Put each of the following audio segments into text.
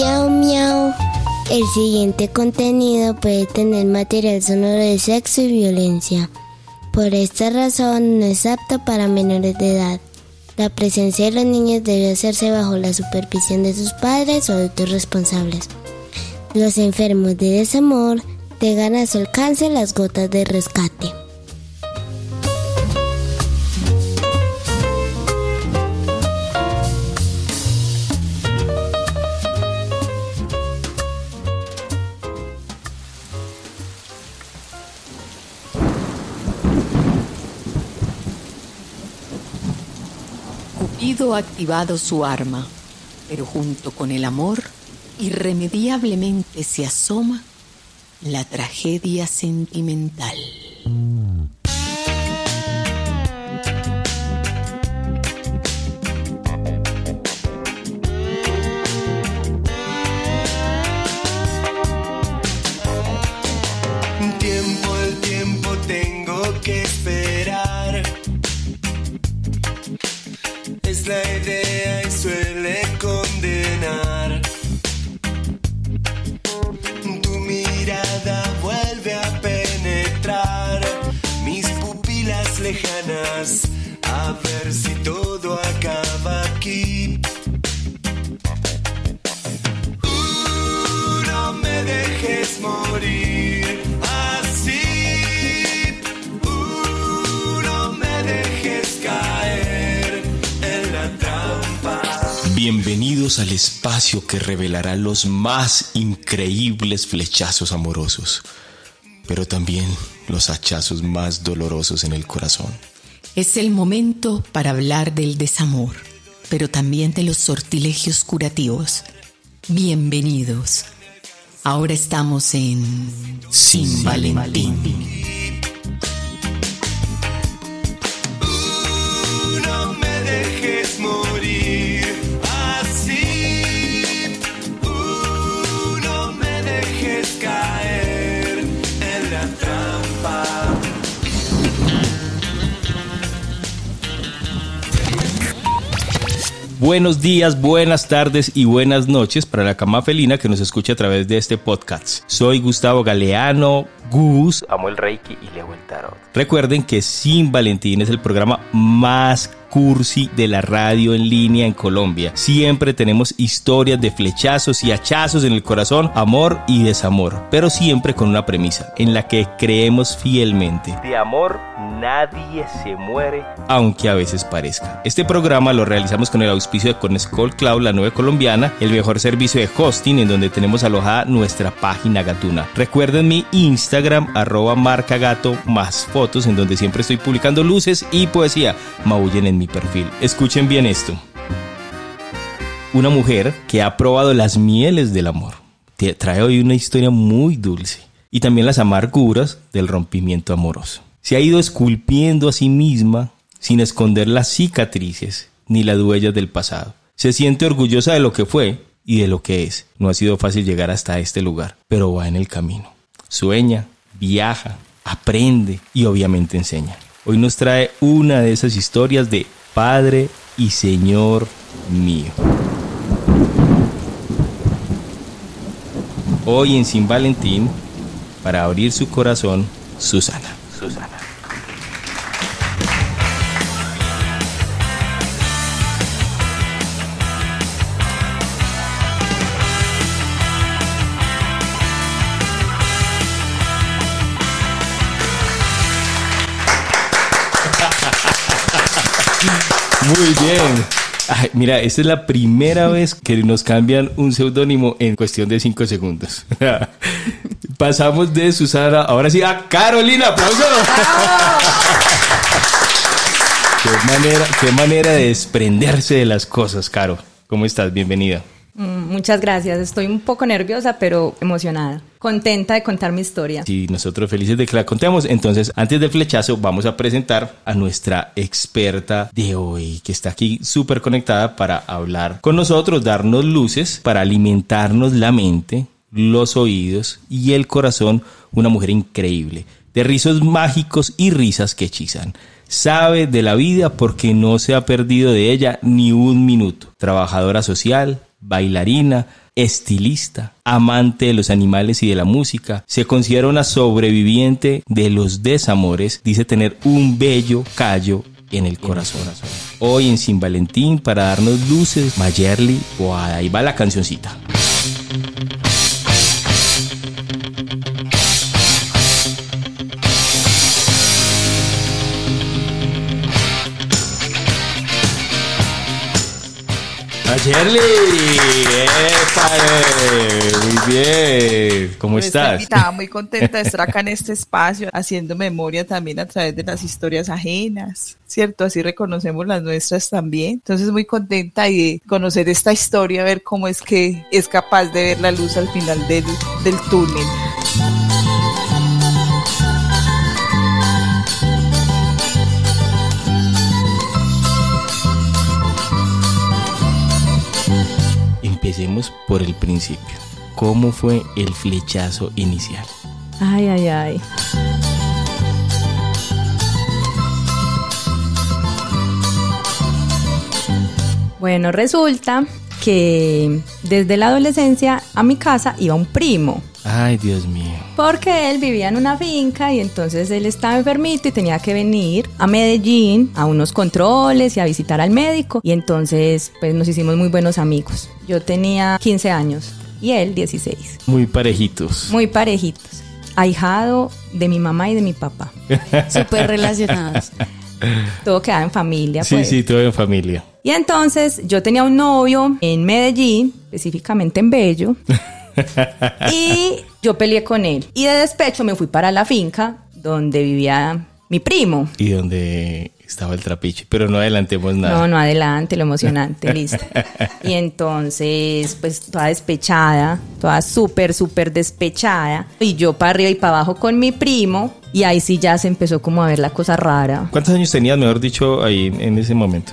Miau miau. El siguiente contenido puede tener material sonoro de sexo y violencia. Por esta razón no es apto para menores de edad. La presencia de los niños debe hacerse bajo la supervisión de sus padres o adultos responsables. Los enfermos de desamor tengan a su alcance las gotas de rescate. Activado su arma, pero junto con el amor, irremediablemente se asoma la tragedia sentimental. A ver si todo acaba aquí. No me dejes morir así. Uh, no me dejes caer en la trampa. Bienvenidos al espacio que revelará los más increíbles flechazos amorosos, pero también los hachazos más dolorosos en el corazón. Es el momento para hablar del desamor, pero también de los sortilegios curativos. Bienvenidos. Ahora estamos en Sin Valentín. Buenos días, buenas tardes y buenas noches para la cama felina que nos escucha a través de este podcast. Soy Gustavo Galeano, Gus, amo el Reiki y leo el tarot. Recuerden que Sin Valentín es el programa más cursi de la radio en línea en Colombia. Siempre tenemos historias de flechazos y hachazos en el corazón, amor y desamor, pero siempre con una premisa en la que creemos fielmente. De amor nadie se muere, aunque a veces parezca. Este programa lo realizamos con el auspicio de Conescol Cloud, la nueva colombiana, el mejor servicio de hosting en donde tenemos alojada nuestra página gatuna. Recuerden mi Instagram, arroba marca gato, más fotos en donde siempre estoy publicando luces y poesía. Maullen en mi perfil. Escuchen bien esto. Una mujer que ha probado las mieles del amor. Te trae hoy una historia muy dulce y también las amarguras del rompimiento amoroso. Se ha ido esculpiendo a sí misma sin esconder las cicatrices ni las huellas del pasado. Se siente orgullosa de lo que fue y de lo que es. No ha sido fácil llegar hasta este lugar, pero va en el camino. Sueña, viaja, aprende y obviamente enseña. Hoy nos trae una de esas historias de Padre y Señor mío. Hoy en Sin Valentín, para abrir su corazón, Susana. Susana. Muy bien. Ay, mira, esta es la primera vez que nos cambian un seudónimo en cuestión de cinco segundos. Pasamos de Susana, ahora sí, a Carolina. ¡Aplauso! qué, manera, qué manera de desprenderse de las cosas, Caro. ¿Cómo estás? Bienvenida. Mm, Muchas gracias. Estoy un poco nerviosa, pero emocionada. Contenta de contar mi historia. Y nosotros felices de que la contemos. Entonces, antes del flechazo, vamos a presentar a nuestra experta de hoy, que está aquí súper conectada para hablar con nosotros, darnos luces, para alimentarnos la mente, los oídos y el corazón. Una mujer increíble, de rizos mágicos y risas que hechizan. Sabe de la vida porque no se ha perdido de ella ni un minuto. Trabajadora social, bailarina, estilista, amante de los animales y de la música. Se considera una sobreviviente de los desamores. Dice tener un bello callo en el corazón. Hoy en Sin Valentín para darnos luces, Mayerly, ahí va la cancioncita. Mayerly, ¡Epa, muy bien, ¿cómo estás? Estaba muy contenta de estar acá en este espacio, haciendo memoria también a través de las historias ajenas, ¿cierto? Así reconocemos las nuestras también. Entonces, muy contenta y de conocer esta historia, ver cómo es que es capaz de ver la luz al final del, del túnel. Por el principio. ¿Cómo fue el flechazo inicial? Ay, ay, ay. Bueno, resulta que desde la adolescencia a mi casa iba un primo. Ay, Dios mío. Porque él vivía en una finca y entonces él estaba enfermito y tenía que venir a Medellín a unos controles y a visitar al médico. Y entonces pues nos hicimos muy buenos amigos. Yo tenía 15 años y él 16. Muy parejitos. Muy parejitos. Ahijado de mi mamá y de mi papá. Súper relacionados. Todo quedaba en familia. Sí, pues. sí, todo en familia. Y entonces yo tenía un novio en Medellín, específicamente en Bello. y yo peleé con él. Y de despecho me fui para la finca donde vivía mi primo. Y donde estaba el trapiche, pero no adelantemos nada. No, no adelante, lo emocionante, listo. Y entonces, pues toda despechada, toda súper, súper despechada. Y yo para arriba y para abajo con mi primo. Y ahí sí ya se empezó como a ver la cosa rara. ¿Cuántos años tenías, mejor dicho, ahí en, ese momento?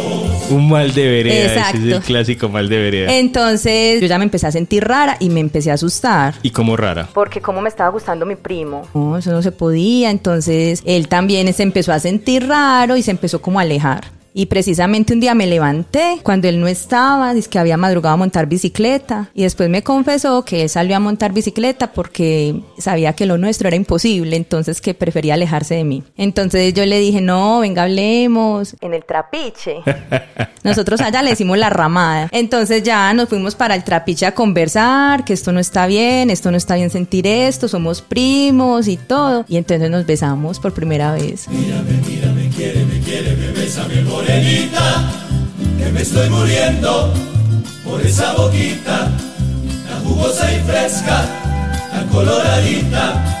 Un mal de vereda, ese es Exacto. el clásico mal de vereda. Entonces yo ya me empecé a sentir rara y me empecé a asustar. Y como rara. Porque como me estaba gustando mi primo. No, eso no se podía. Entonces él también se empezó a sentir raro y se empezó como a alejar. Y precisamente un día me levanté cuando él no estaba, dice que había madrugado a montar bicicleta. Y después me confesó que él salió a montar bicicleta porque sabía que lo nuestro era imposible, entonces que prefería alejarse de mí. Entonces yo le dije, no, venga, hablemos. En el trapiche. Nosotros allá le decimos la ramada. Entonces ya nos fuimos para el trapiche a conversar, que esto no está bien, esto no está bien sentir esto, somos primos y todo. Y entonces nos besamos por primera vez quiere, me quiere, me besa mi morenita, que me estoy muriendo por esa boquita, tan jugosa y fresca, tan coloradita.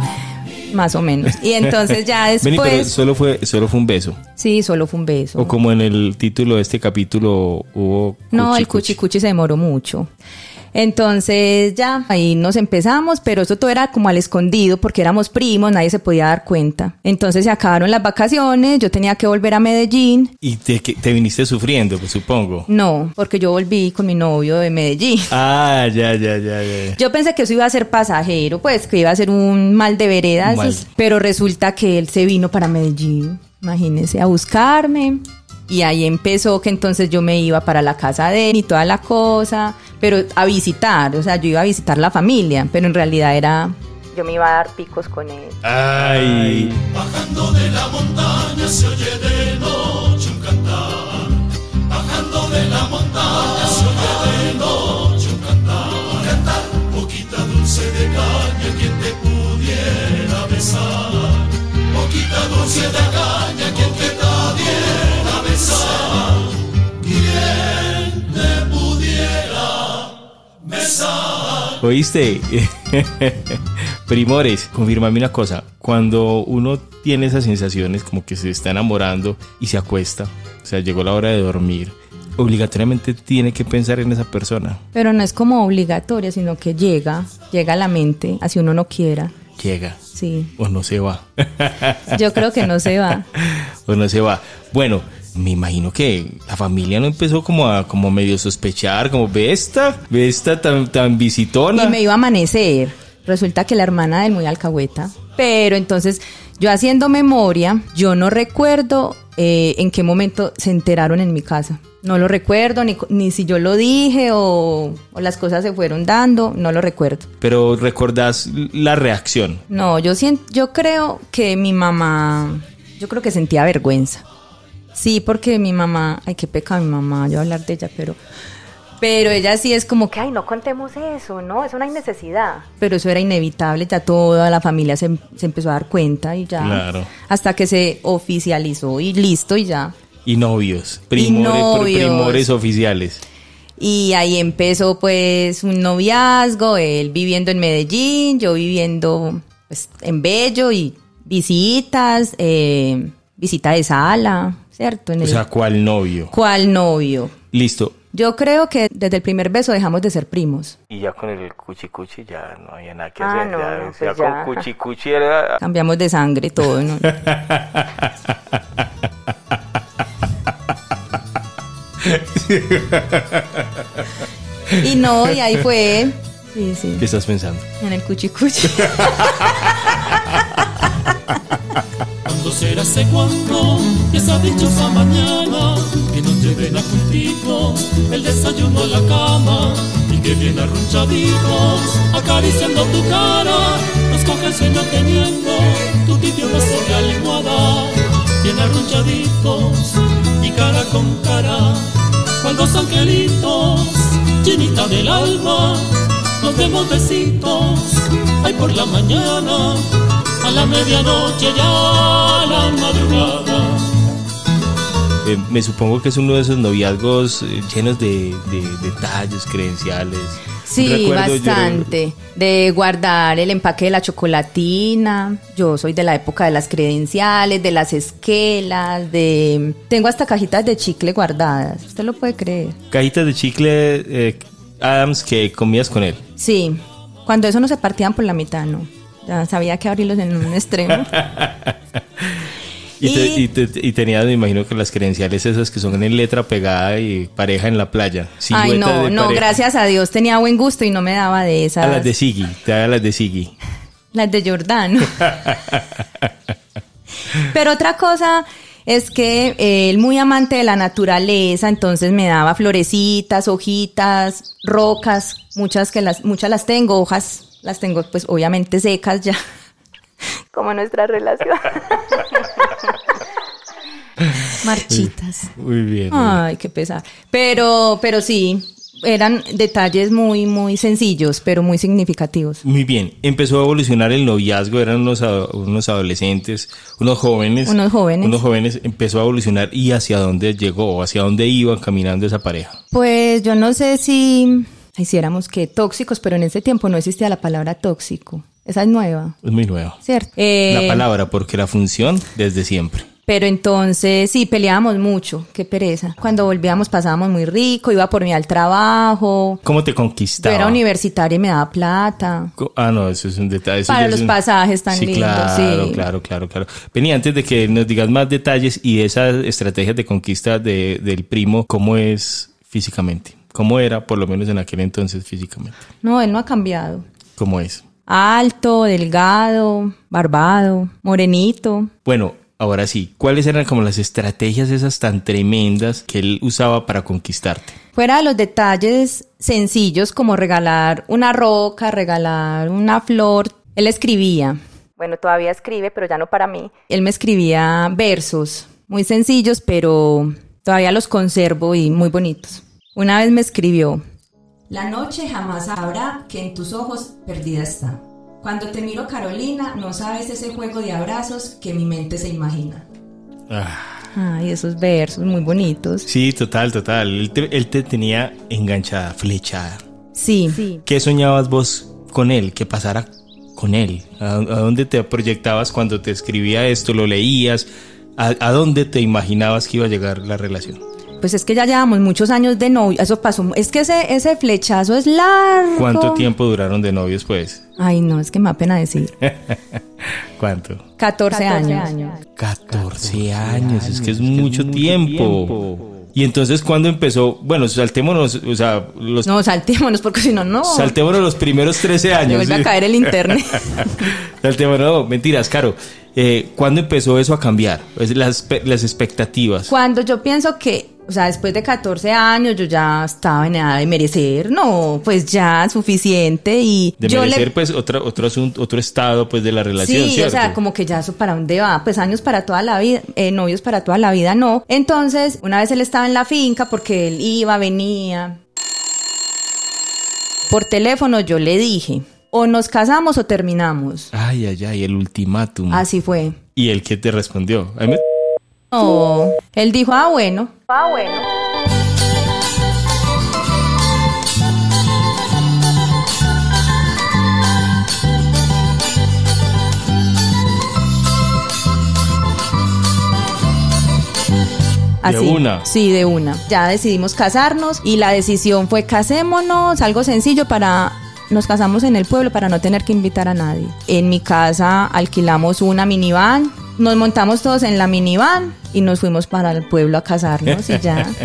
más o menos. Y entonces ya Vení, pero después... solo fue, solo fue un beso. Sí, solo fue un beso. O como en el título de este capítulo hubo. No, el cuchi cuchi cuchi se demoró mucho. Entonces ya ahí nos empezamos, pero eso todo era como al escondido porque éramos primos, nadie se podía dar cuenta. Entonces se acabaron las vacaciones, yo tenía que volver a Medellín. Y te, te viniste sufriendo, pues supongo. No, porque yo volví con mi novio de Medellín. Ah, ya, ya, ya, ya. Yo pensé que eso iba a ser pasajero, pues que iba a ser un mal de vereda, Mal. pero resulta que él se vino para Medellín, imagínense, a buscarme. Y ahí empezó que entonces yo me iba para la casa de él y toda la cosa. pero a visitar, o sea, yo iba a visitar la familia, pero en realidad era... Yo me iba a dar picos con él. Ay. Bajando de la montaña se oye de noche ¿Oíste? Primores, confírmame una cosa. Cuando uno tiene esas sensaciones como que se está enamorando y se acuesta, o sea, llegó la hora de dormir, obligatoriamente tiene que pensar en esa persona. Pero no es como obligatoria, sino que llega, llega a la mente, así uno no quiera. Llega. Sí. O no se va. Yo creo que no se va. o no se va. Bueno, me imagino que la familia no empezó como a como medio sospechar, como ve esta, ve esta tan, tan visitona. Y me iba a amanecer. Resulta que la hermana del muy alcahueta. Pero entonces, yo haciendo memoria, yo no recuerdo eh, en qué momento se enteraron en mi casa. No lo recuerdo, ni, ni si yo lo dije o, o las cosas se fueron dando, no lo recuerdo. Pero recordás la reacción. No, yo, siento, yo creo que mi mamá, yo creo que sentía vergüenza. Sí, porque mi mamá, ay, qué pecado mi mamá, yo hablar de ella, pero, pero ella sí es como que, ay, no contemos eso, no, eso no hay necesidad. Pero eso era inevitable, ya toda la familia se, se empezó a dar cuenta y ya. Claro. Hasta que se oficializó y listo y ya. Y novios, primores, novios. primores oficiales. Y ahí empezó pues un noviazgo, él viviendo en Medellín, yo viviendo pues, en Bello y visitas, eh, visita de sala, ¿cierto? En O el- sea, ¿cuál novio? ¿Cuál novio? Listo. Yo creo que desde el primer beso dejamos de ser primos. Y ya con el cuchi cuchi ya no había nada que Ah, hacer. no, ya, no, pues ya. con cuchi cuchi era... Cambiamos de sangre todo, ¿no? y no, y ahí fue. Sí, sí. ¿Qué estás pensando? En el cuchi cuchi. ¿Cuándo será ese cuándo? Esa dichosa mañana que nos lleven a juntitos el desayuno a la cama y que bien arrunchaditos acariciando tu cara nos coge el sueño teniendo tu tibio beso de almohada bien arrunchaditos y cara con cara cual dos angelitos llenita del alma nos demos besitos ay por la mañana la medianoche ya a la madrugada. Eh, me supongo que es uno de esos noviazgos eh, llenos de, de detalles, credenciales. Sí, Recuerdo yo- bastante. De guardar el empaque de la chocolatina. Yo soy de la época de las credenciales, de las esquelas, de... Tengo hasta cajitas de chicle guardadas. ¿Usted lo puede creer? cajitas de chicle eh, Adams que comías con él. Sí. Cuando eso no se partían por la mitad, no. Ya sabía que abrirlos en un extremo. Y, te- Y- y te- y tenías, me imagino que las credenciales esas que son en letra pegada y pareja en la playa. Ay, no, no, pareja. gracias a Dios tenía buen gusto y no me daba de esas. A las de Siggy, te da las de Siggy. Las de Jordano. Pero otra cosa es que eh, él muy amante de la naturaleza, entonces me daba florecitas, hojitas, rocas, muchas que las, muchas las tengo, hojas, las tengo pues obviamente secas ya. Como nuestra relación. Marchitas. Muy bien. Ay, qué pesar. Pero, pero sí, eran detalles muy, muy sencillos, pero muy significativos. Muy bien, empezó a evolucionar el noviazgo, eran unos, unos adolescentes, unos jóvenes. Unos jóvenes. Unos jóvenes, empezó a evolucionar y hacia dónde llegó, o hacia dónde iban caminando esa pareja. Pues yo no sé si hiciéramos que tóxicos, pero en ese tiempo no existía la palabra tóxico. Esa es nueva, Es muy nuevo. ¿cierto? Eh, La palabra, porque la función desde siempre. Pero entonces sí, peleábamos mucho, qué pereza. Cuando volvíamos pasábamos muy rico, iba por mí al trabajo. ¿Cómo te Yo conquistaba? era universitaria y me daba plata. Ah, no, eso es un detalle. eso Para los un- pasajes tan sí, lindos, Claro, sí. claro, claro, claro. Penny, antes de que nos digas más detalles y esas estrategias de conquista de- del primo, ¿cómo es físicamente? ¿Cómo era, por lo menos en aquel entonces, físicamente? No, él no ha cambiado. ¿Cómo es? Alto, delgado, barbado, morenito. Bueno, ahora sí, ¿cuáles eran como las estrategias esas tan tremendas que él usaba para conquistarte? Fuera de los detalles sencillos como regalar una roca, regalar una flor, él escribía. Bueno, todavía escribe, pero ya no para mí. Él me escribía versos muy sencillos, pero todavía los conservo y muy bonitos. Una vez me escribió, La noche jamás sabrá que en tus ojos perdida está. Cuando te miro Carolina, no sabes ese juego de abrazos que mi mente se imagina. Ah, Ay, esos versos muy bonitos. sí, total, total. Él te, él te tenía enganchada, flechada. Sí. ¿Qué soñabas vos con él? ¿Qué pasara con él? ¿A, a dónde te proyectabas cuando te escribía esto? ¿Lo leías? ¿A, a dónde te imaginabas que iba a llegar la relación? Pues es que ya llevamos muchos años de novio. Eso pasó. Es que ese, ese flechazo es largo. ¿Cuánto tiempo duraron de novios, pues? Ay, no, es que me da pena decir. ¿Cuánto? 14, años. 14 años, es que es mucho tiempo. Y entonces, ¿cuándo empezó? Bueno, saltémonos, o sea, los, No, saltémonos porque si no, no. saltémonos los primeros 13 Me años. vuelve a caer el internet. saltémonos, no, mentiras, Caro. Eh, ¿Cuándo empezó eso a cambiar? Las, las expectativas. Cuando yo pienso que, o sea, después de 14 años yo ya estaba en edad de merecer, no, pues ya suficiente y De yo merecer, le... pues, otro, otro asunto, otro estado, pues, de la relación, Sí, o sea, como que ya eso para dónde va, pues años para toda la vida, eh, novios para toda la vida, no. Entonces, una vez él estaba en la finca porque él iba, venía. Por teléfono yo le dije, o nos casamos o terminamos. Ay, ay, ay, el ultimátum. Así fue. ¿Y el que te respondió? A mí me- No, él dijo, ah, bueno. Ah, bueno. De una. Sí, de una. Ya decidimos casarnos y la decisión fue casémonos, algo sencillo para nos casamos en el pueblo para no tener que invitar a nadie. En mi casa alquilamos una minivan, nos montamos todos en la minivan y nos fuimos para el pueblo a casarnos y ya.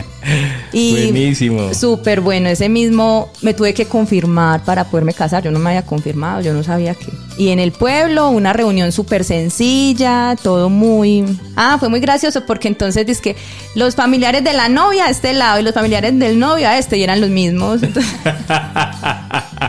Y Buenísimo. Súper bueno, ese mismo me tuve que confirmar para poderme casar, yo no me había confirmado, yo no sabía qué. Y en el pueblo, una reunión súper sencilla, todo muy... Ah, fue muy gracioso porque entonces dice que los familiares de la novia a este lado y los familiares del novio a este y eran los mismos. Entonces-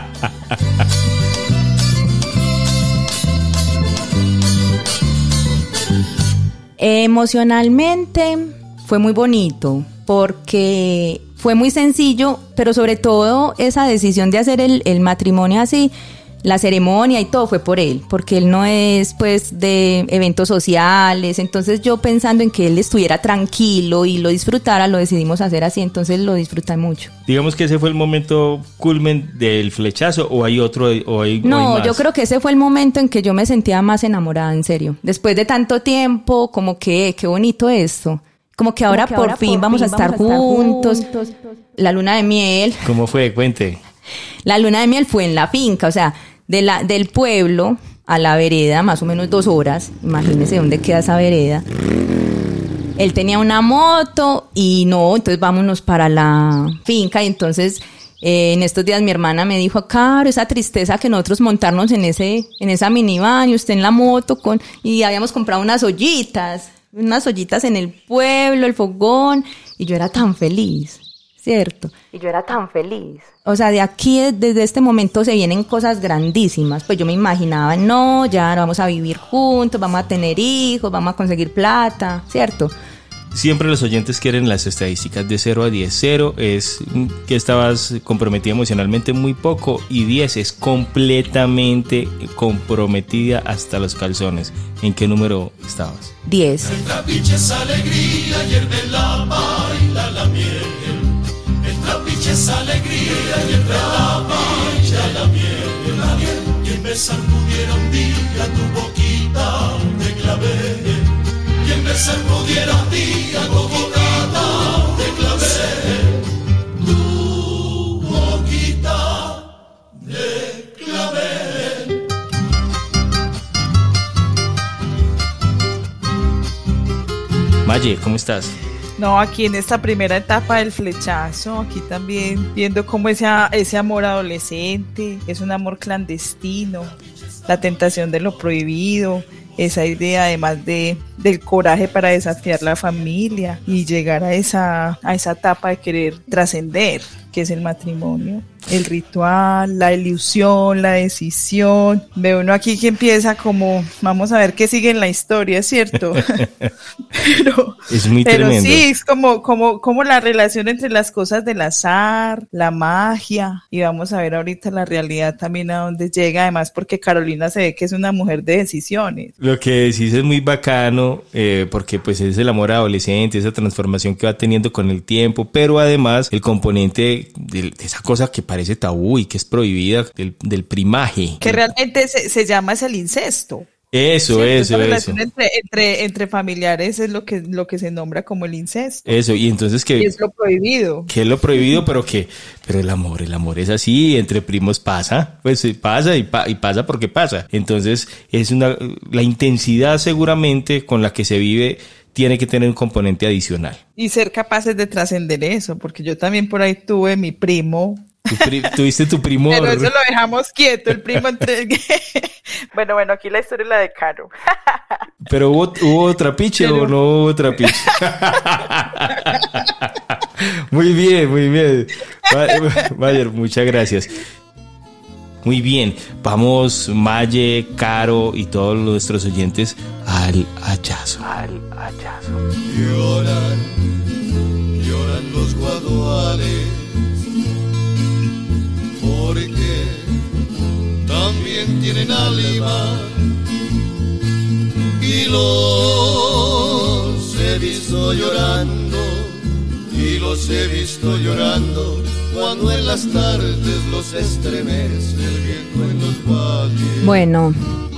Emocionalmente fue muy bonito porque fue muy sencillo, pero sobre todo esa decisión de hacer el, el matrimonio así, la ceremonia y todo fue por él, porque él no es pues de eventos sociales, entonces yo pensando en que él estuviera tranquilo y lo disfrutara, lo decidimos hacer así, entonces lo disfruté mucho. Digamos que ese fue el momento culmen del flechazo o hay otro o hay, o hay No, más? yo creo que ese fue el momento en que yo me sentía más enamorada, en serio. Después de tanto tiempo, como que, qué bonito esto. Como que ahora por fin vamos a estar juntos. La luna de miel. ¿Cómo fue? Cuente. La luna de miel fue en la finca, o sea, de la, del pueblo a la vereda, más o menos dos horas. Imagínese dónde queda esa vereda. Él tenía una moto y no, entonces vámonos para la finca y entonces eh, en estos días mi hermana me dijo, Caro, esa tristeza que nosotros montarnos en ese, en esa minivan y usted en la moto con, y habíamos comprado unas ollitas, unas ollitas en el pueblo, el fogón, y yo era tan feliz, ¿cierto? Y yo era tan feliz. O sea, de aquí, desde este momento se vienen cosas grandísimas. Pues yo me imaginaba, no, ya vamos a vivir juntos, vamos a tener hijos, vamos a conseguir plata, ¿cierto? Siempre los oyentes quieren las estadísticas de 0 a 10. 0 es que estabas comprometida emocionalmente muy poco y 10 es completamente comprometida hasta los calzones. ¿En qué número estabas? 10. trapiche es alegría, Quien besar pudiera un día tu boquita de clavel. Quien besar pudiera un día tu boquita de clavel. Tu boquita de clavel. Maye, ¿cómo estás? No, aquí en esta primera etapa del flechazo, aquí también viendo cómo ese, ese amor adolescente es un amor clandestino, la tentación de lo prohibido, esa idea además de, del coraje para desafiar la familia y llegar a esa, a esa etapa de querer trascender, que es el matrimonio el ritual, la ilusión, la decisión. Ve uno aquí que empieza como, vamos a ver qué sigue en la historia, ¿cierto? pero, es muy pero tremendo. sí, es como, como, como la relación entre las cosas del azar, la magia, y vamos a ver ahorita la realidad también a dónde llega, además porque Carolina se ve que es una mujer de decisiones. Lo que decís es muy bacano, eh, porque pues es el amor adolescente, esa transformación que va teniendo con el tiempo, pero además el componente de, esa cosa que parece tabú y que es prohibida del, del primaje. Que realmente se, se llama es el incesto. Eso. Esa eso, eso. relación Entre, entre, entre familiares es lo que, lo que se nombra como el incesto. Eso, y entonces que... Es lo prohibido. Que es lo prohibido, pero que... Pero el amor, el amor es así, entre primos pasa, pues pasa y, pa, y pasa porque pasa. Entonces es una... La intensidad seguramente con la que se vive tiene que tener un componente adicional. Y ser capaces de trascender eso, porque yo también por ahí tuve mi primo. Tu tuviste tu primo. Pero eso lo dejamos quieto, el primo. Bueno, bueno, aquí la historia es la de Caro. Pero hubo, hubo trapiche Pero... o no hubo trapiche. muy bien, muy bien. Mayer, muchas gracias. Muy bien, vamos Maye, Caro y todos nuestros oyentes al hachazo. Al hachazo. Lloran, lloran los guaduales, también tienen alma y los he visto llorando y los he visto llorando cuando en las tardes los estremece el viento en los valles. Bueno,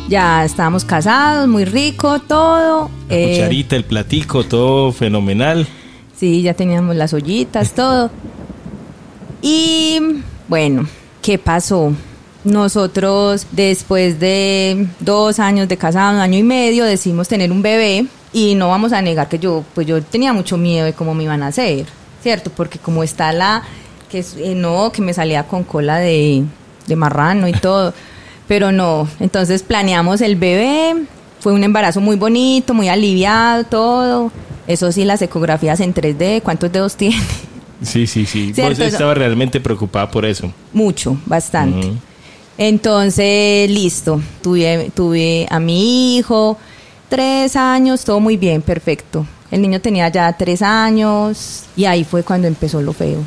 ya estábamos casados, muy rico todo. La eh, cucharita, el platico, todo fenomenal. Sí, ya teníamos las ollitas, todo. Y bueno, ¿qué pasó? Nosotros después de dos años de casado, un año y medio, decidimos tener un bebé y no vamos a negar que yo, pues yo tenía mucho miedo de cómo me iban a hacer, ¿cierto? Porque como está la, que eh, no, que me salía con cola de, de marrano y todo, pero no, entonces planeamos el bebé, fue un embarazo muy bonito, muy aliviado, todo, eso sí, las ecografías en 3D, ¿cuántos dedos tiene? Sí, sí, sí, vos estaba realmente preocupada por eso. Mucho, bastante. Uh -huh. Entonces, listo, tuve, tuve a mi hijo, tres años, todo muy bien, perfecto. El niño tenía ya tres años y ahí fue cuando empezó lo feo.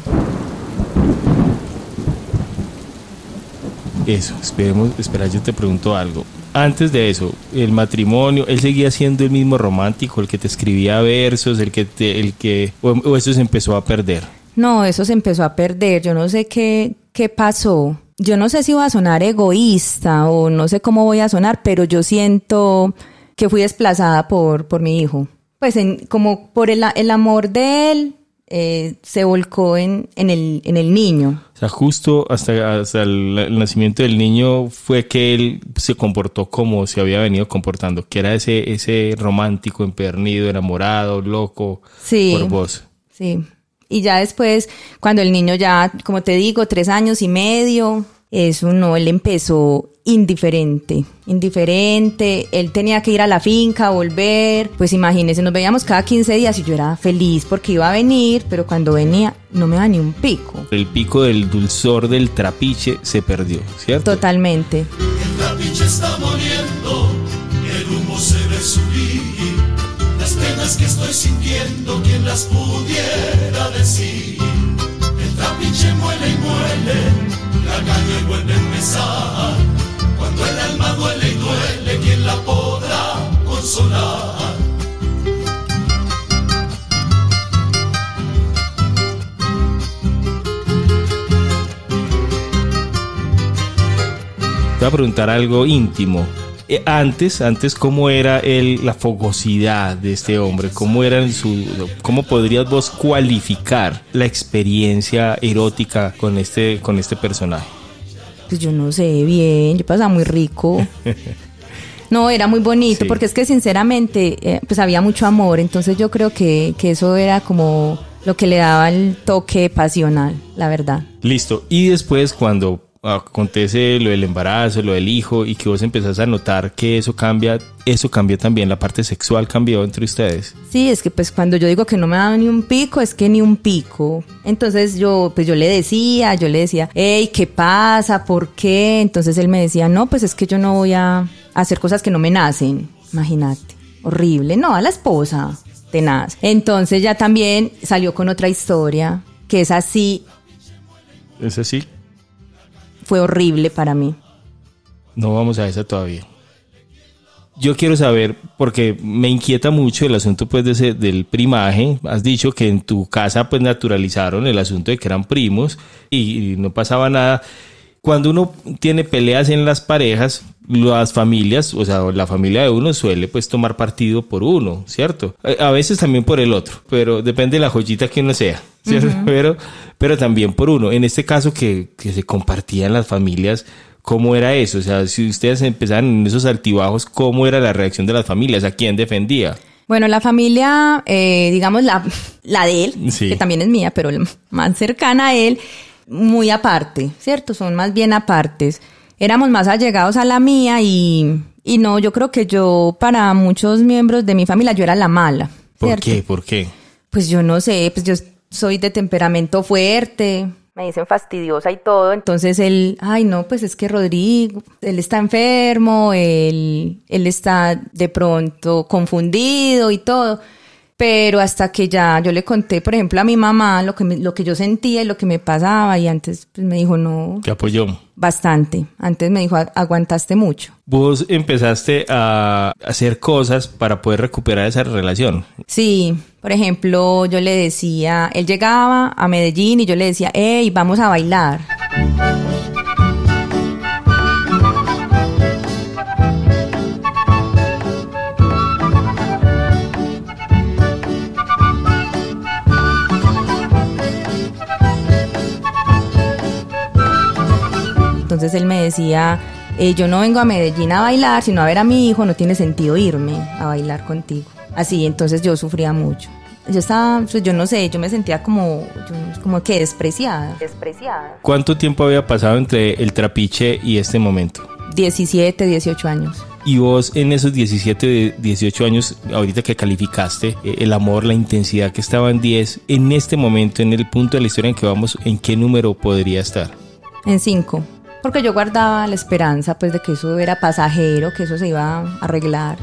Eso, esperemos, espera, yo te pregunto algo. Antes de eso, el matrimonio, él seguía siendo el mismo romántico, el que te escribía versos, el que te, el que, o, o eso se empezó a perder. No, eso se empezó a perder. Yo no sé qué, qué pasó. Yo no sé si voy a sonar egoísta o no sé cómo voy a sonar, pero yo siento que fui desplazada por, por mi hijo. Pues en, como por el, el amor de él, eh, se volcó en, en, el, en el niño. O sea, justo hasta, hasta el, el, nacimiento del niño fue que él se comportó como se había venido comportando, que era ese, ese romántico, empernido, enamorado, loco sí, por vos. Sí. Y ya después, cuando el niño ya, como te digo, tres años y medio, eso no, él empezó indiferente, indiferente, él tenía que ir a la finca, volver, pues imagínense, nos veíamos cada 15 días y yo era feliz porque iba a venir, pero cuando venía no me da ni un pico. El pico del dulzor del trapiche se perdió, ¿cierto? Totalmente. El trapiche está muriendo, el humo se ve subir, las penas que estoy sintiendo, ¿quién las pudiera decir? El trapiche muele y muele, caña y vuelve a empezar. Cuando el alma duele y duele, ¿quién la podrá consolar? Te voy a preguntar algo íntimo. Eh, antes, antes, ¿cómo era el, la fogosidad de este hombre? ¿Cómo, era su, ¿Cómo podrías vos cualificar la experiencia erótica con este, con este personaje? Pues yo no sé bien, yo pasaba muy rico. No, era muy bonito, sí. porque es que sinceramente, eh, pues había mucho amor, entonces yo creo que, que eso era como lo que le daba el toque pasional, la verdad. Listo, y después cuando acontece lo del embarazo, lo del hijo y que vos empezás a notar que eso cambia, eso cambia también, la parte sexual cambió entre ustedes. Sí, es que pues cuando yo digo que no me ha dado ni un pico, es que ni un pico. Entonces yo, pues yo le decía, yo le decía, hey, ¿qué pasa? ¿Por qué? Entonces él me decía, no, pues es que yo no voy a hacer cosas que no me nacen. Imagínate, horrible. No, a la esposa, tenaz. Entonces ya también salió con otra historia, que es así, ¿Es así? Fue horrible para mí. No vamos a esa todavía. Yo quiero saber, porque me inquieta mucho el asunto pues de ese- del primaje. Has dicho que en tu casa pues naturalizaron el asunto de que eran primos y, y no pasaba nada. Cuando uno tiene peleas en las parejas, las familias, o sea, la familia de uno suele pues tomar partido por uno, ¿cierto? A veces también por el otro, pero depende de la joyita que uno sea, ¿cierto? pero, pero también por uno. En este caso que, que se compartían las familias, ¿cómo era eso? O sea, si ustedes empezaban en esos altibajos, ¿cómo era la reacción de las familias? ¿A quién defendía? Bueno, la familia, eh, digamos la, la de él, Sí. que también es mía, pero la más cercana a él, muy aparte, ¿cierto? Son más bien apartes. Éramos más allegados a la mía y, y no, yo creo que yo, para muchos miembros de mi familia, yo era la mala. ¿Por qué? ¿Por qué? Pues yo no sé, pues yo soy de temperamento fuerte. Me dicen fastidiosa y todo. Entonces él, ay no, pues es que Rodrigo, él está enfermo, él, él está de pronto confundido y todo. Pero hasta que ya yo le conté, por ejemplo, a mi mamá lo que, me- lo que yo sentía y lo que me pasaba y antes pues me dijo, no, ¿Te apoyó? bastante. Antes me dijo, "Agu- aguantaste mucho. Vos empezaste a hacer cosas para poder recuperar esa relación. Sí, por ejemplo, yo le decía, él llegaba a Medellín y yo le decía, hey, vamos a bailar. Entonces él me decía, eh, yo no vengo a Medellín a bailar, sino a ver a mi hijo, no tiene sentido irme a bailar contigo. Así, entonces yo sufría mucho. Yo estaba, pues, yo no sé, yo me sentía como, yo- como que despreciada. Despreciada. ¿Cuánto tiempo había pasado entre el trapiche y este momento? 17, 18 años. Y vos en esos 17, 18 años, ahorita que calificaste eh, el amor, la intensidad que estaba en 10, en este momento, en el punto de la historia en que vamos, ¿en qué número podría estar? En 5. Porque yo guardaba la esperanza, pues, de que eso era pasajero, que eso se iba a arreglar.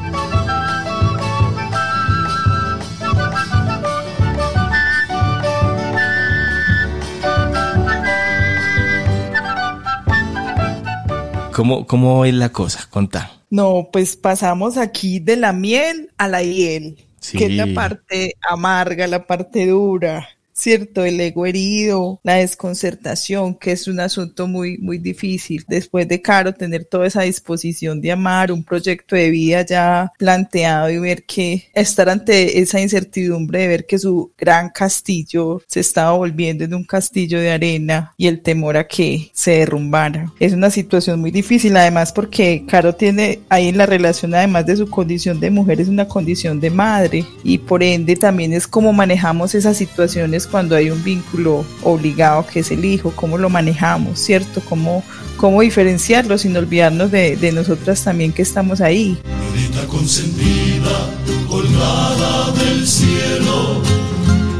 ¿Cómo, cómo es la cosa? Contá. No, pues pasamos aquí de la miel a la hiel, Sí. que es la parte amarga, la parte dura, ¿cierto? El ego herido, la desconcertación, que es un asunto muy, muy difícil. Después de Caro tener toda esa disposición de amar, un proyecto de vida ya planteado y ver que estar ante esa incertidumbre de ver que su gran castillo se estaba volviendo en un castillo de arena y el temor a que se derrumbara. Es una situación muy difícil, además porque Caro tiene ahí en la relación, además de su condición de mujer, es una condición de madre y por ende también es cómo manejamos esas situaciones cuando hay un vínculo obligado que es el hijo, cómo lo manejamos, ¿cierto? Cómo, cómo diferenciarlo sin olvidarnos de, de nosotras también que estamos ahí. Bendita consentida, colgada del cielo,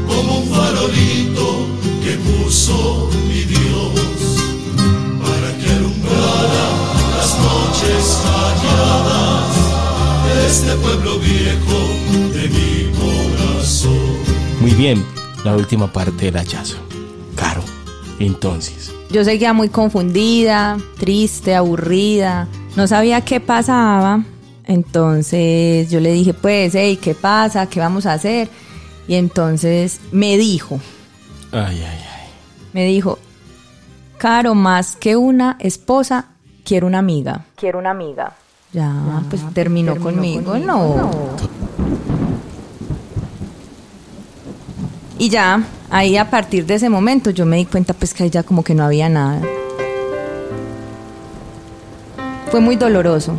como un farolito que puso mi Dios, para que alumbrara las noches calladas de este pueblo viejo de mi corazón. Muy bien, la última parte del hachazo. Caro, entonces. Yo seguía muy confundida, triste, aburrida, no sabía qué pasaba. Entonces yo le dije, pues, hey, ¿qué pasa? ¿Qué vamos a hacer? Y entonces me dijo, Ay, ay, ay. me dijo, Caro, más que una esposa, quiero una amiga. Quiero una amiga. Ya, pues terminó, conmigo, no. Y ya, ahí a partir de ese momento yo me di cuenta pues que ahí ya como que no había nada. Fue muy doloroso.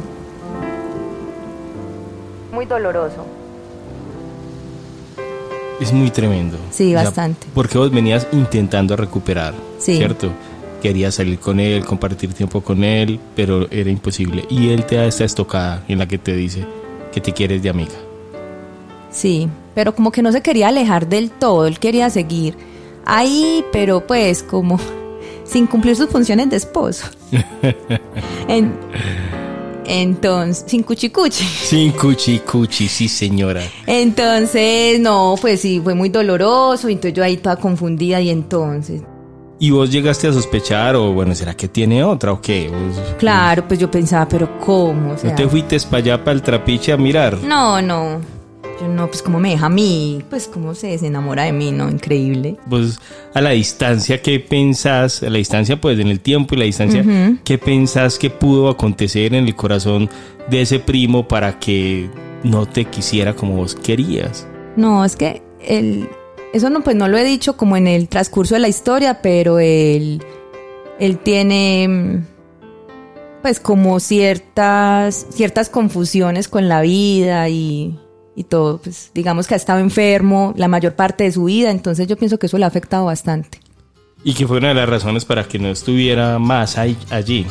Muy doloroso. Es muy tremendo. Sí, bastante. porque vos venías intentando recuperar, Sí. ¿cierto? querías salir con él, compartir tiempo con él, pero era imposible. Y él te da esta estocada en la que te dice que te quieres de amiga. Sí, pero como que no se quería alejar del todo, él quería seguir ahí, pero pues como sin cumplir sus funciones de esposo. En- entonces, sin cuchicuchi. Sin cuchi cuchi, sí señora. Entonces, no, pues sí, fue muy doloroso, y entonces yo ahí toda confundida y entonces, ¿Y vos llegaste a sospechar o bueno, será que tiene otra o qué? ¿Vos- claro, pues yo pensaba, pero ¿cómo? O sea, ¿No te fuiste para allá, para el trapiche a mirar? no, no, yo no, pues como me deja a mí, pues como se enamora de mí, ¿no? Increíble. Vos a la distancia, ¿qué pensás? A la distancia, pues en el tiempo y la distancia, ¿qué pensás que pudo acontecer en el corazón de ese primo para que no te quisiera como vos querías? No, es que él, eso no, pues no lo he dicho como en el transcurso de la historia, pero él, él tiene, pues como ciertas, ciertas confusiones con la vida y, y todo, pues digamos que ha estado enfermo la mayor parte de su vida, entonces yo pienso que eso le ha afectado bastante. Y que fue una de las razones para que no estuviera más ahí- allí.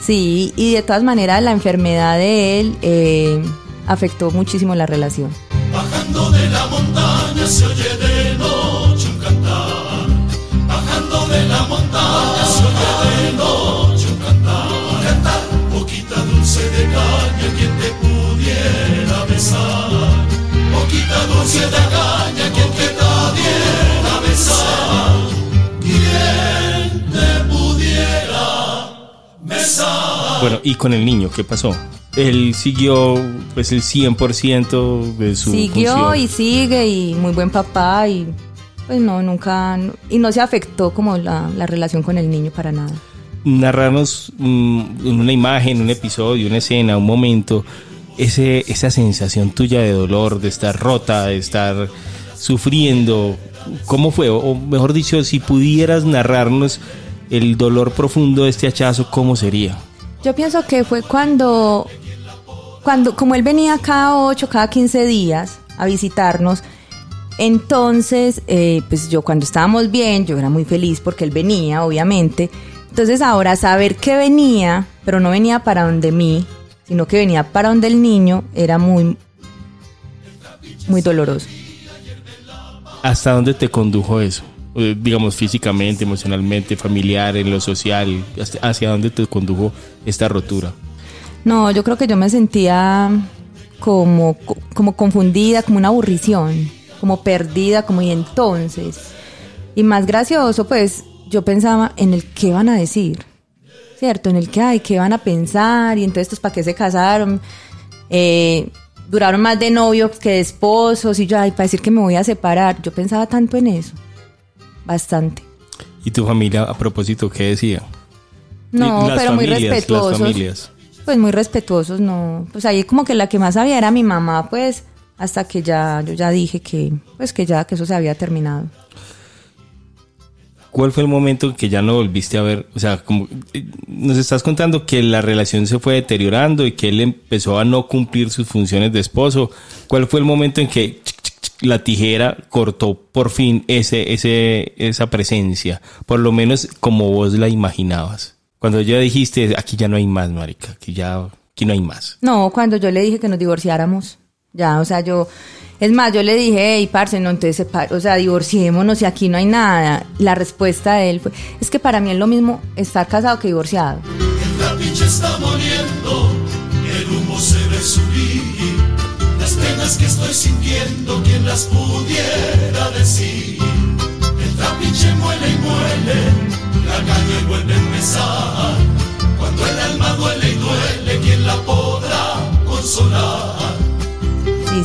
Sí, y de todas maneras la enfermedad de él eh, afectó muchísimo la relación. Bajando de la montaña se oye de noche un cantar. Bajando de la montaña dulce de caña, quien te pudiera besar. Quien te pudiera besar. Bueno, ¿y con el niño qué pasó? Él siguió pues el 100% de su Siguió función. y sigue y muy buen papá y pues no, nunca, y no se afectó como la, la relación con el niño para nada. narrarnos mm, en una imagen, un episodio, una escena, un momento, ese, esa sensación tuya de dolor, de estar rota, de estar sufriendo. ¿Cómo fue? O mejor dicho, si pudieras narrarnos el dolor profundo de este hachazo, ¿cómo sería? Yo pienso que fue cuando, cuando, como él venía cada 8, cada 15 días a visitarnos, entonces, eh, pues yo cuando estábamos bien, yo era muy feliz porque él venía, obviamente. Entonces ahora saber que venía, pero no venía para donde mí, sino que venía para donde el niño, era muy, muy doloroso. ¿Hasta dónde te condujo eso? Eh, digamos físicamente, emocionalmente, familiar, en lo social, ¿hacia- ¿hacia dónde te condujo esta rotura? No, yo creo que yo me sentía como, como confundida, como una aburrición, como perdida, como y entonces. Y más gracioso, pues yo pensaba en el qué van a decir, ¿cierto? En el que, ay, qué van a pensar, y entonces, pues, ¿para qué se casaron? Eh, duraron más de novios que de esposos, y yo, ay, para decir que me voy a separar. Yo pensaba tanto en eso, bastante. ¿Y tu familia, a propósito, qué decía? No, las pero muy familias, las respetuosos. familias. Pues muy respetuosos, no. Pues ahí como que la que más sabía era mi mamá, pues, hasta que ya, yo ya dije que, pues que ya, que eso se había terminado. ¿Cuál fue el momento en que ya no volviste a ver? O sea, como eh, nos estás contando que la relación se fue deteriorando y que él empezó a no cumplir sus funciones de esposo. ¿Cuál fue el momento en que la tijera cortó por fin ese, ese, esa presencia? Por lo menos como vos la imaginabas. Cuando ya dijiste, aquí ya no hay más, marica, aquí ya, aquí no hay más. No, cuando yo le dije que nos divorciáramos, ya, o sea, yo, es más, yo le dije, hey, parce, no, entonces, o sea, divorciémonos y aquí no hay nada. La respuesta de él fue, es que para mí es lo mismo estar casado que divorciado. El trapiche está moliendo, el humo se ve subir. Las penas que estoy sintiendo, quien las pudiera decir. El trapiche muele y muele, la caña vuelve a empezar.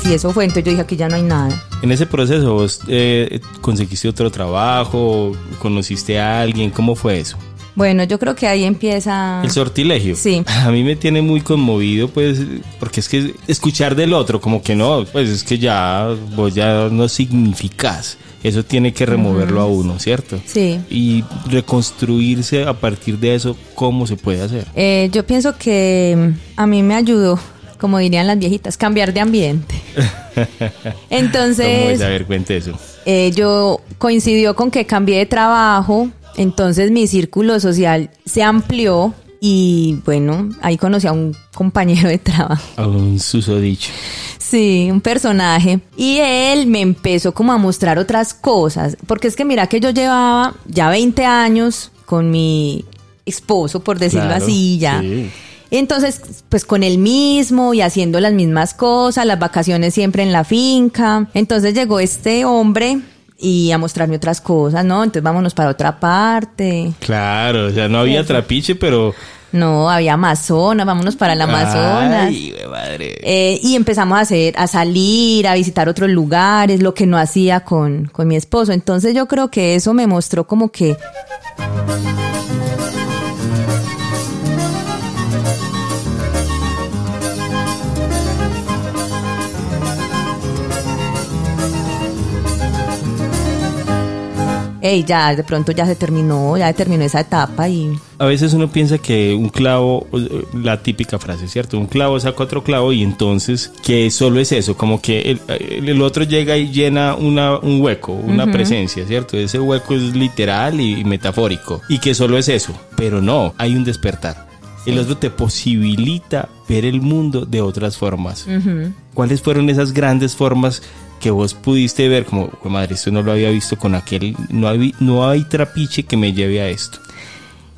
Y eso fue, entonces yo dije, aquí ya no hay nada. En ese proceso, vos eh, conseguiste otro trabajo, conociste a alguien, ¿cómo fue eso? Bueno, yo creo que ahí empieza... El sortilegio. Sí. A mí me tiene muy conmovido, pues, porque es que escuchar del otro, como que no, pues es que ya vos ya no significás. Eso tiene que removerlo a uno, ¿cierto? Sí. Y reconstruirse a partir de eso, ¿cómo se puede hacer? Eh, yo pienso que mm, a mí me ayudó, como dirían las viejitas, cambiar de ambiente. ¿Cómo Entonces, es? A ver, cuente eso. eh, yo coincidió con que cambié de trabajo Entonces mi círculo social se amplió y bueno, ahí conocí a un compañero de trabajo. A un susodicho. Sí, un personaje. Y él me empezó como a mostrar otras cosas. Porque es que mira que yo llevaba ya 20 años con mi esposo, por decirlo Claro, así, ya. sí. Entonces, pues con él mismo y haciendo las mismas cosas, las vacaciones siempre en la finca. Entonces llegó este hombre y a mostrarme otras cosas, ¿no? Entonces vámonos para otra parte. Claro, o sea, no había trapiche, pero... No, había Amazonas, vámonos para el Amazonas. Ay, madre. Eh, y empezamos a hacer, a salir, a visitar otros lugares, lo que no hacía con, con mi esposo. Entonces yo creo que eso me mostró como que Ey, ya de pronto ya se terminó, ya terminó esa etapa y A veces uno piensa que un clavo, eh, la típica frase, ¿cierto? Un clavo saca otro clavo y entonces que solo es eso, como que el, el- el otro llega y llena una, un hueco, una presencia, ¿cierto? Ese hueco es literal y metafórico y que solo es eso, pero no, hay un despertar. El otro te posibilita ver el mundo de otras formas. ¿Cuáles fueron esas grandes formas que vos pudiste ver? Como, "Jue madre, esto no lo había visto con aquel, no hay, no hay trapiche que me lleve a esto.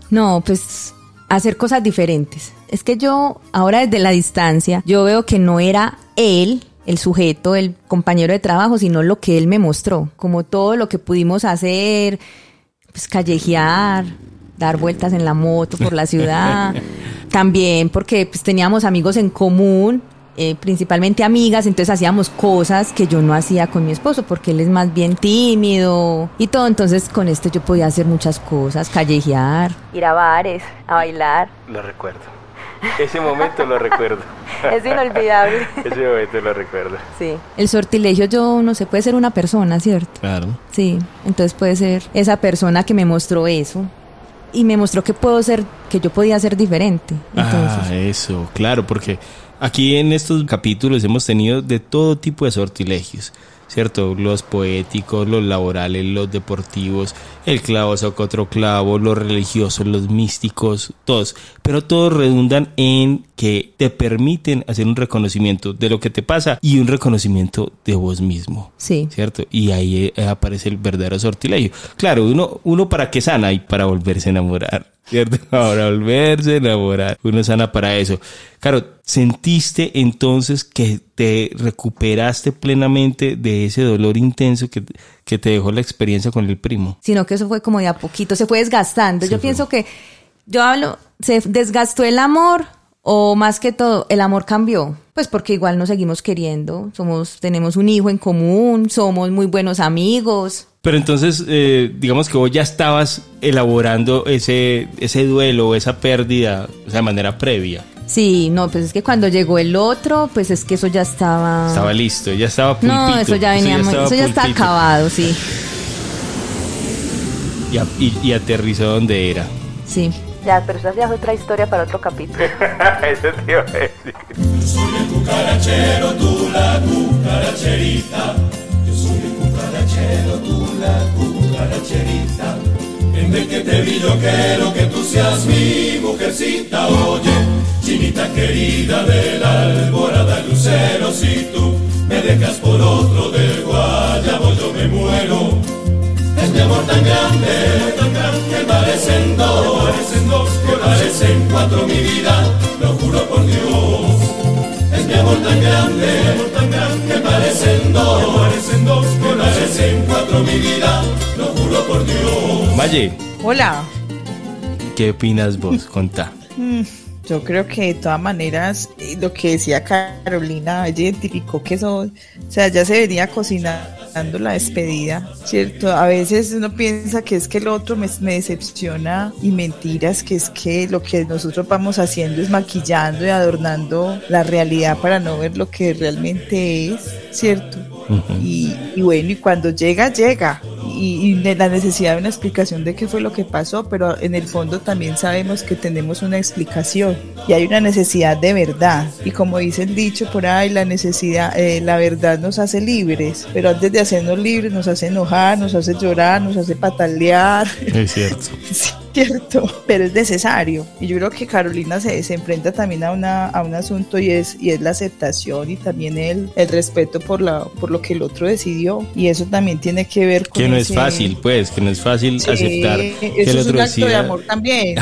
No, pues hacer cosas diferentes. Es que yo, ahora desde la distancia, yo veo que no era él, el sujeto, el compañero de trabajo, sino lo que él me mostró. Como todo lo que pudimos hacer, pues callejear, dar vueltas en la moto por la ciudad. También porque pues, teníamos amigos en común. Eh, principalmente amigas, entonces hacíamos cosas que yo no hacía con mi esposo porque él es más bien tímido y todo, entonces con esto yo podía hacer muchas cosas, callejear, ir a bares, a bailar, Lo recuerdo. Ese momento lo recuerdo. es inolvidable. Ese momento lo recuerdo. Sí. El sortilegio yo no sé, puede ser una persona, ¿cierto? Claro. Sí, entonces puede ser esa persona que me mostró eso y me mostró que puedo ser, que yo podía ser diferente. Entonces, ah, eso, claro, porque aquí en estos capítulos hemos tenido de todo tipo de sortilegios, ¿cierto? Los poéticos, los laborales, los deportivos, el clavo saca otro clavo, los religiosos, los místicos, todos, pero todos redundan en que te permiten hacer un reconocimiento de lo que te pasa y un reconocimiento de vos mismo. sí. ¿Cierto? Y ahí eh, aparece el verdadero sortilegio. Claro, uno, uno para que sana y para volverse a enamorar. Para volverse a enamorar. Uno sana para eso. Claro, ¿sentiste entonces que te recuperaste plenamente de ese dolor intenso que, que te dejó la experiencia con el primo? sino que eso fue como de a poquito, se fue desgastando. yo pienso que, yo hablo, se desgastó el amor o más que todo, el amor cambió. Pues porque igual nos seguimos queriendo, somos, tenemos un hijo en común, somos muy buenos amigos. Pero entonces, eh, digamos que vos ya estabas elaborando ese, ese duelo, esa pérdida, o sea, de manera previa. Sí, no, pues es que cuando llegó el otro, pues es que eso ya estaba... Estaba listo, ya estaba pulpito. no, eso ya venía muy, estaba eso ya está acabado, sí, Y, a- y- y aterrizó donde era. sí. Ya, pero esa ya es otra historia para otro capítulo. Eso te iba a decir. cucarachero, tú la cucaracherita. Yo soy el cucarachero, tú la cucaracherita. En vez que te vi yo quiero que tú seas mi mujercita. Oye, chinita querida de la alborada lucero, si tú me dejas por otro del guayabo yo me muero. Es mi amor tan grande, tan grande, que parecen dos, parecen dos, que parecen cuatro mi vida, lo juro por Dios. Es mi amor tan grande, amor tan grande, que parecen dos, que parecen dos, que parecen mi vida, lo juro por Dios. Valle, Hola. ¿qué opinas vos? Contá. Yo creo que de todas maneras, eh, lo que decía Carolina, ella identificó que eso, o sea, ya se venía cocinando la despedida, ¿cierto? A veces uno piensa que es que el otro me, me decepciona y mentiras, que es que lo que nosotros vamos haciendo es maquillando y adornando la realidad para no ver lo que realmente es, ¿cierto? Y, y bueno, y cuando llega, llega. y, de la necesidad de una explicación de qué fue lo que pasó, pero en el fondo también sabemos que tenemos una explicación y hay una necesidad de verdad. Y como dice el dicho por ahí, la necesidad, eh, la verdad nos hace libres, pero antes de hacernos libres nos hace enojar, nos hace llorar, nos hace patalear. Es cierto. cierto, pero es necesario. Y yo creo que Carolina se, se enfrenta también a, una, a un asunto y es, y es la aceptación y también el, el respeto por, la, por lo que el otro decidió. Y eso también tiene que ver con... Que no es fácil, pues, que no es fácil aceptar que el otro es un acto de amor también,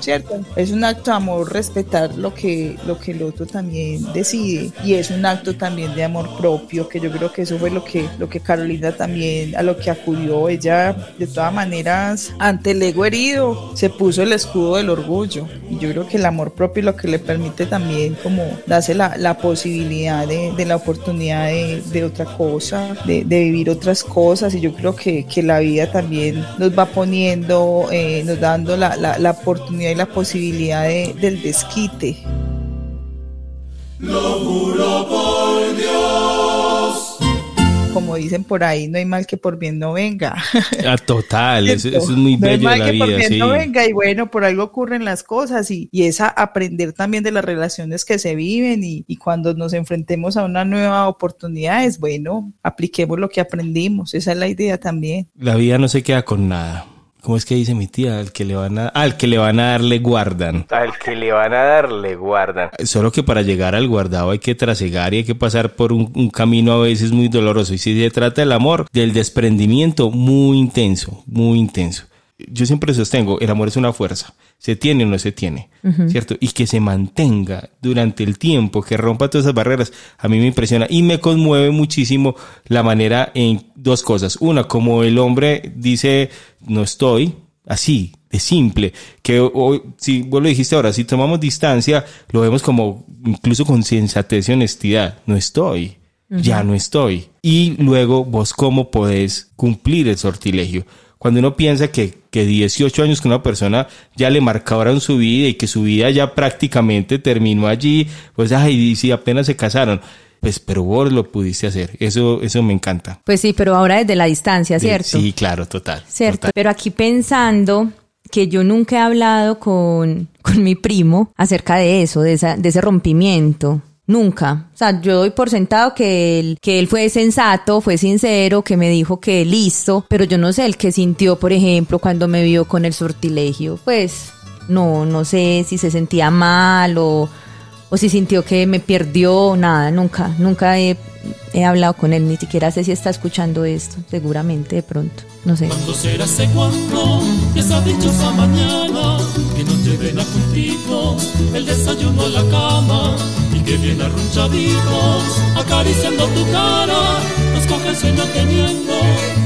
¿cierto? Es un acto de amor respetar lo que, lo que el otro también decide y es un acto también de amor propio, que yo creo que eso fue lo que, lo que Carolina también, a lo que acudió ella, de todas maneras, ante el ego herido, se puso el escudo del orgullo. Y yo creo que el amor propio es lo que le permite también como darse la, la posibilidad de, de, la oportunidad de, de otra cosa, de, de, vivir otras cosas. Y yo creo que, que la vida también nos va poniendo, eh, nos dando la, la, la, oportunidad y la posibilidad del desquite. Como dicen por ahí, no hay mal que por bien no venga. Ah, total, eso, es muy bello no hay mal que por bien no venga y bueno, por algo ocurren las cosas y, y es aprender también de las relaciones que se viven y, y, cuando nos enfrentemos a una nueva oportunidad es bueno, apliquemos lo que aprendimos, esa es la idea también. La vida no se queda con nada. ¿Cómo es que dice mi tía? Al que le van a, al que le van a dar le guardan. Al que le van a dar le guardan. Solo que para llegar al guardado hay que trasegar y hay que pasar por un, un, camino a veces muy doloroso. Y si se trata del amor, del desprendimiento muy intenso, muy intenso yo siempre sostengo, el amor es una fuerza, se tiene o no se tiene, ¿cierto? Y que se mantenga durante el tiempo, que rompa todas esas barreras, a mí me impresiona y me conmueve muchísimo la manera en dos cosas. Una, como el hombre dice, no estoy, así, de simple, que hoy, si vos lo dijiste ahora, si tomamos distancia, lo vemos como incluso con sensatez y honestidad, no estoy, ya no estoy. Y luego vos cómo podés cumplir el sortilegio cuando uno piensa que, que 18 años que una persona ya le marcaron su vida y que su vida ya prácticamente terminó allí, pues ay, si apenas se casaron. Pues, pero vos lo pudiste hacer. Eso, eso me encanta. Pues sí, pero ahora desde la distancia, ¿cierto? Sí, claro, total. Cierto. Pero aquí pensando que yo nunca he hablado con, con mi primo acerca de eso, de, esa, de ese rompimiento. Nunca. O sea, yo doy por sentado que él, que él fue sensato, fue sincero, que me dijo que listo, pero yo no sé el que sintió, por ejemplo, cuando me vio con el sortilegio. Pues no, no sé si se sentía mal o, o si sintió que me perdió, nada, nunca, nunca he, he hablado con él, ni siquiera sé si está escuchando esto, seguramente de pronto, no sé. ¿Cuándo será ese cuándo? Esa mañana, que nos lleven a puntito el desayuno a la cama que bien arrunchaditos, acariciando tu cara, nos coge el sueño teniendo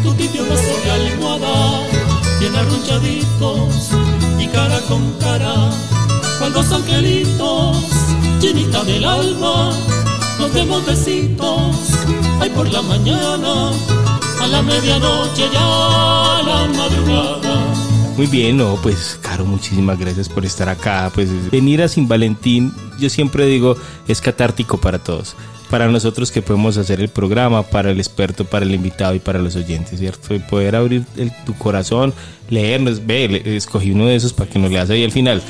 tu tibio brazo de almohada, bien arrunchaditos y cara con cara, cuando dos angelitos, llenita del alma, nos demos besitos, ay por la mañana, a la medianoche ya a la madrugada. Muy bien, no, pues Caro, muchísimas gracias por estar acá. Pues venir a Sin Valentín, yo siempre digo, es catártico para todos. Para nosotros que podemos hacer el programa, para el experto, para el invitado y para los oyentes, ¿cierto? Y poder abrir tu corazón, leernos, ve, escogí uno de esos para que nos leas ahí al final.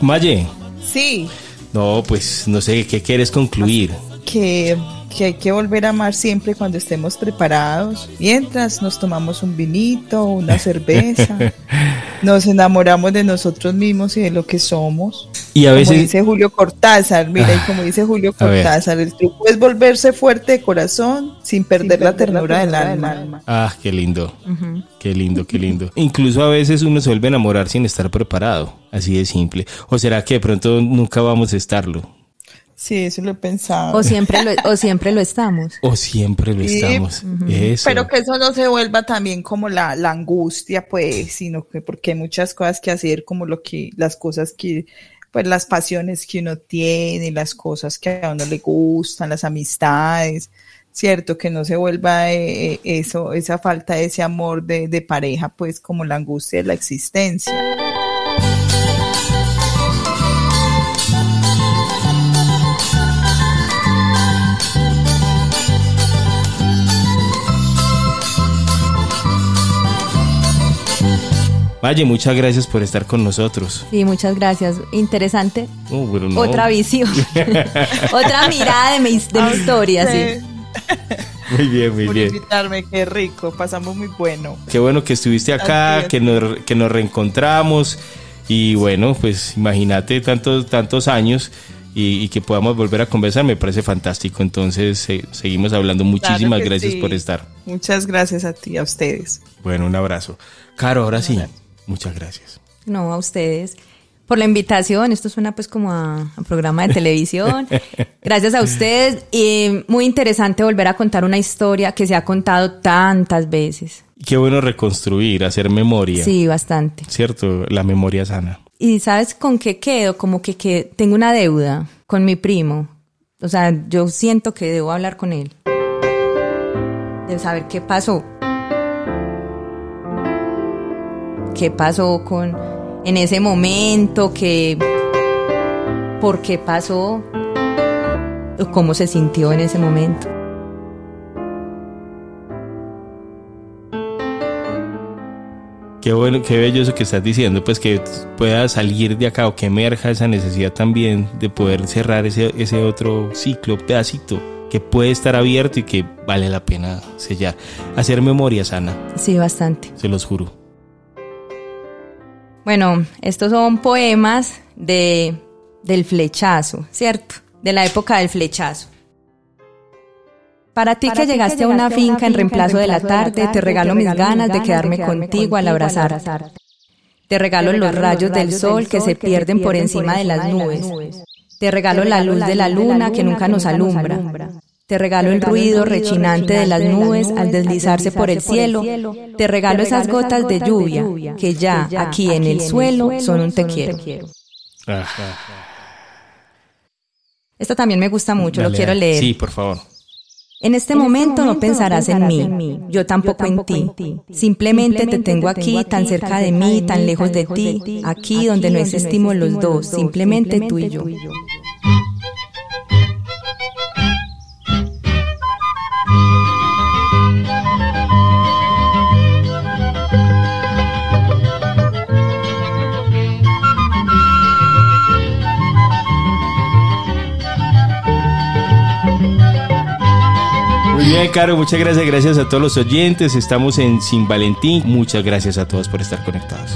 Maye. Sí. No, pues no sé, ¿qué quieres concluir? Que que hay que volver a amar siempre cuando estemos preparados, mientras nos tomamos un vinito, una cerveza, nos enamoramos de nosotros mismos y de lo que somos. Y a veces... Como dice Julio Cortázar, mira, y como dice Julio Cortázar, el truco es volverse fuerte de corazón sin perder, la, ternura del alma. Ah, qué lindo, qué lindo, qué lindo. Incluso a veces uno se vuelve a enamorar sin estar preparado, así de simple. ¿O será que de pronto nunca vamos a estarlo? Sí, eso lo he pensado. O siempre lo, o siempre lo estamos. O siempre lo estamos. Pero que eso no se vuelva también como la, la angustia, pues, sino que porque hay muchas cosas que hacer, como lo que, las cosas que, pues las pasiones que uno tiene, las cosas que a uno le gustan, las amistades, cierto, que no se vuelva eh, eh, eso, esa falta de ese amor de, de pareja, pues como la angustia de la existencia. Valle, muchas gracias por estar con nosotros. Sí, muchas gracias. Interesante. Oh, pero no. Otra visión. Otra mirada de mi, de mi historia, sí. Muy bien, muy por bien. invitarme, qué rico, pasamos muy bueno. Qué bueno que estuviste acá, es. que nos, que nos reencontramos y bueno, pues imagínate tantos, tantos años y, y que podamos volver a conversar, me parece fantástico. Entonces se- seguimos hablando. Muchísimas Claro gracias sí. por estar. Muchas gracias a ti, a ustedes. Bueno, un abrazo. Caro, ahora sí, muchas gracias. No, a ustedes por la invitación. Esto suena pues como a, a programa de televisión. Gracias a ustedes. Y muy interesante volver a contar una historia que se ha contado tantas veces. Qué bueno reconstruir, hacer memoria. Sí, bastante. Cierto, la memoria sana. Y sabes con qué quedo, como que, que tengo una deuda con mi primo. O sea, yo siento que debo hablar con él. De saber qué pasó. ¿Qué pasó con en ese momento? Que ¿Por qué pasó? ¿Cómo se sintió en ese momento? Qué bueno, qué bello eso que estás diciendo, pues que pueda salir de acá o que emerja esa necesidad también de poder cerrar ese, ese otro ciclo, pedacito, que puede estar abierto y que vale la pena sellar. Hacer memoria sana, Sí, bastante. se los juro. Bueno, estos son poemas de del flechazo, ¿cierto? De la época del flechazo. Para ti que llegaste a una finca en reemplazo de la tarde, te regalo mis ganas de quedarme contigo al abrazarte. Te regalo los rayos del sol que se pierden por encima de las nubes. Te regalo la luz de la luna que nunca nos alumbra. Te regalo el ruido rechinante de las nubes al deslizarse por el cielo. Te regalo esas gotas de lluvia que ya aquí en el suelo son un te quiero. Ah, Esto también me gusta mucho, lo quiero leer. Sí, por favor. En este momento no pensarás en mí, yo tampoco en ti. Simplemente te tengo aquí, tan cerca de mí, tan lejos de ti, aquí donde no existimos los dos, simplemente tú y yo. Caro, muchas gracias. Gracias a todos los oyentes. Estamos en Sin Valentín. Muchas gracias a todos por estar conectados.